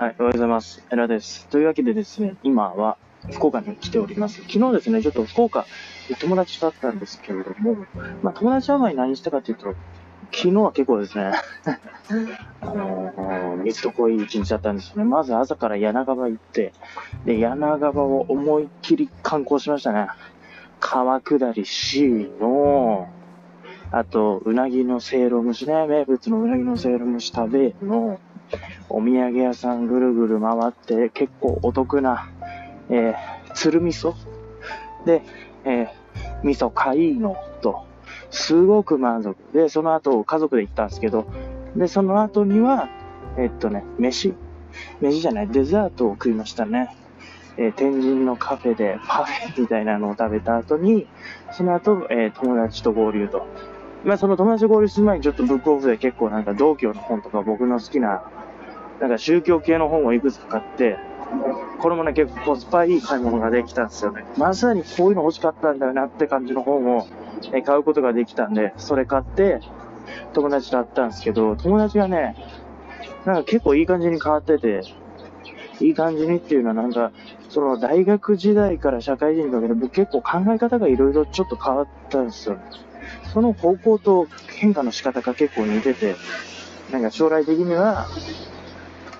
はい、おはようございます。エラです。というわけでですね、今は福岡に来ております。昨日ですね、ちょっと福岡で友達と会ったんですけれども、まあ友達会う前に何したかというと、昨日は結構ですね、あのー、水と濃い一日だったんですよね。まず朝から柳川行って、で、柳川を思いっきり観光しましたね。川下り C の、あと、うなぎのせいろ蒸しね、名物のうなぎのせいろ蒸し食べの、お土産屋さんぐるぐる回って結構お得な、えー、鶴味噌で、えー、味噌買いのと、すごく満足。で、その後家族で行ったんですけど、で、その後には、えっとね、飯飯じゃない、デザートを食いましたね。えー、天神のカフェでパフェみたいなのを食べた後に、その後、えー、友達と合流と。まあ、その友達と合流する前にちょっとブックオフで結構なんか道教の本とか僕の好きななんか宗教系の本をいくつか買って、これもね、結構コスパいい買い物ができたんですよね。まさにこういうの欲しかったんだよなって感じの本をえ買うことができたんで、それ買って、友達と会ったんですけど、友達がね、なんか結構いい感じに変わってて、いい感じにっていうのはなんか、その大学時代から社会人にかけて僕結構考え方がいろいろちょっと変わったんですよね。その方向と変化の仕方が結構似てて、なんか将来的には、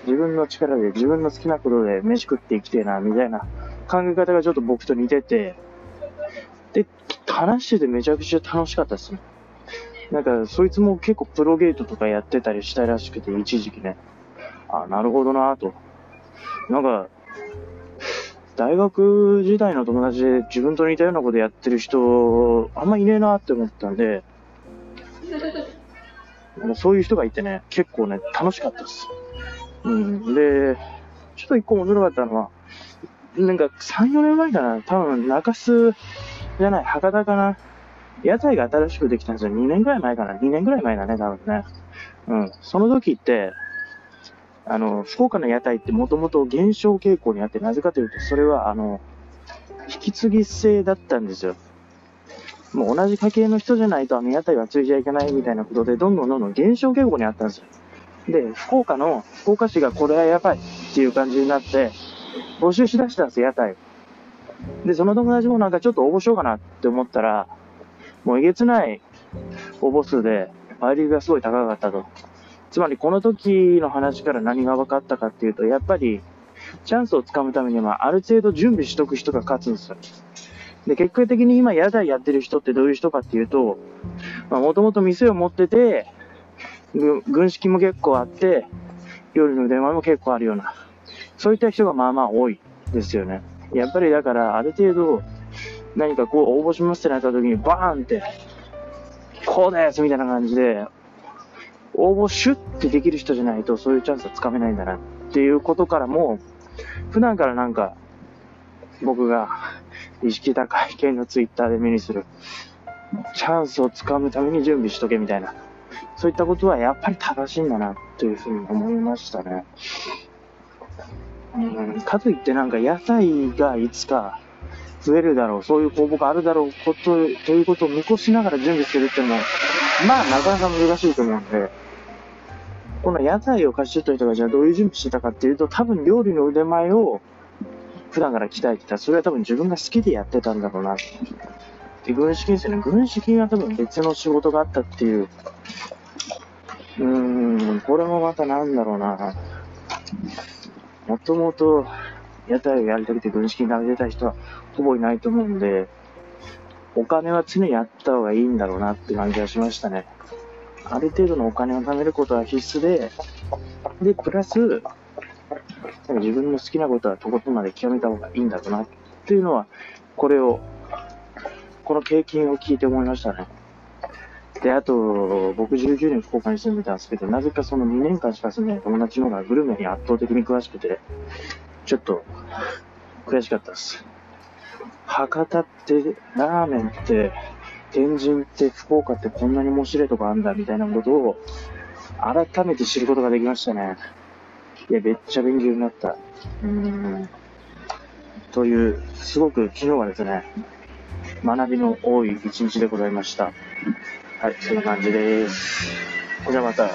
自分の力で自分の好きなことで飯食って生きてえな、みたいな考え方がちょっと僕と似てて、で、話しててめちゃくちゃ楽しかったですね。なんか、そいつも結構プロゲートとかやってたりしたらしくて、一時期ね。あ、なるほどなぁと。なんか、大学時代の友達で自分と似たようなことやってる人、あんまいねえなって思ったんで、もうそういう人がいてね、結構ね、楽しかったです。うん。で、ちょっと一個面白かったのは、なんか3、4年前かな、多分中洲じゃない、博多かな。屋台が新しくできたんですよ。2年ぐらい前かな。2年ぐらい前だね、多分ね。うん。その時って、あの、福岡の屋台ってもともと減少傾向にあって、なぜかというと、それは、あの、引き継ぎ制だったんですよ。もう同じ家系の人じゃないと、あの屋台は継いじゃいけないみたいなことで、どんどんどんどん減少傾向にあったんですよ。で、福岡の、福岡市がこれはやばいっていう感じになって、募集しだしたんですよ、屋台。で、その友達もなんかちょっと応募しようかなって思ったら、もうえげつない応募数で、倍率がすごい高かったと。つまりこの時の話から何が分かったかっていうと、やっぱり、チャンスをつかむためには、ある程度準備しとく人が勝つんですよ。で、結果的に今、屋台やってる人ってどういう人かっていうと、まあ、もともと店を持ってて、軍資金も結構あって、料理の電話も結構あるような、そういった人がまあまあ多いですよね。やっぱりだから、ある程度、何かこう応募しますってなった時に、バーンって、こうですみたいな感じで、応募シュッてできる人じゃないと、そういうチャンスはつかめないんだなっていうことからも、普段からなんか、僕が意識高い系のツイッターで目にする、チャンスをつかむために準備しとけみたいな、そういったことはやっぱり正しいんだなというふうに思いましたね。うん、かといってなんか屋台がいつか増えるだろう、そういう公募があるだろうこと、ということを見越しながら準備するっていうのも、まあなかなか難しいと思うんで、この屋台を貸し取った人がじゃあどういう準備してたかっていうと、多分料理の腕前を普段から鍛えてた。それは多分自分が好きでやってたんだろうな。で、軍資金ですよね。軍資金は多分別の仕事があったっていう。うーん、これもまたなんだろうな。もともと屋台をやりたくて軍資金が出た人はほぼいないと思うんで、お金は常にあった方がいいんだろうなって感じがしましたね。ある程度のお金を貯めることは必須で、で、プラス、自分の好きなことはとことんまで極めた方がいいんだろうなっていうのは、これを、この経験を聞いて思いましたね。で、あと、僕19年福岡に住んでたんですけど、なぜかその2年間しか住んでない友達の方がグルメに圧倒的に詳しくて、ちょっと、悔しかったです。博多って、ラーメンって、天神って福岡ってこんなに面白いとこあんだみたいなことを改めて知ることができましたね。いや、めっちゃ勉強になった。うーん。という、すごく昨日はですね、学びの多い一日でございました。はい、そんな感じです。じゃあまた。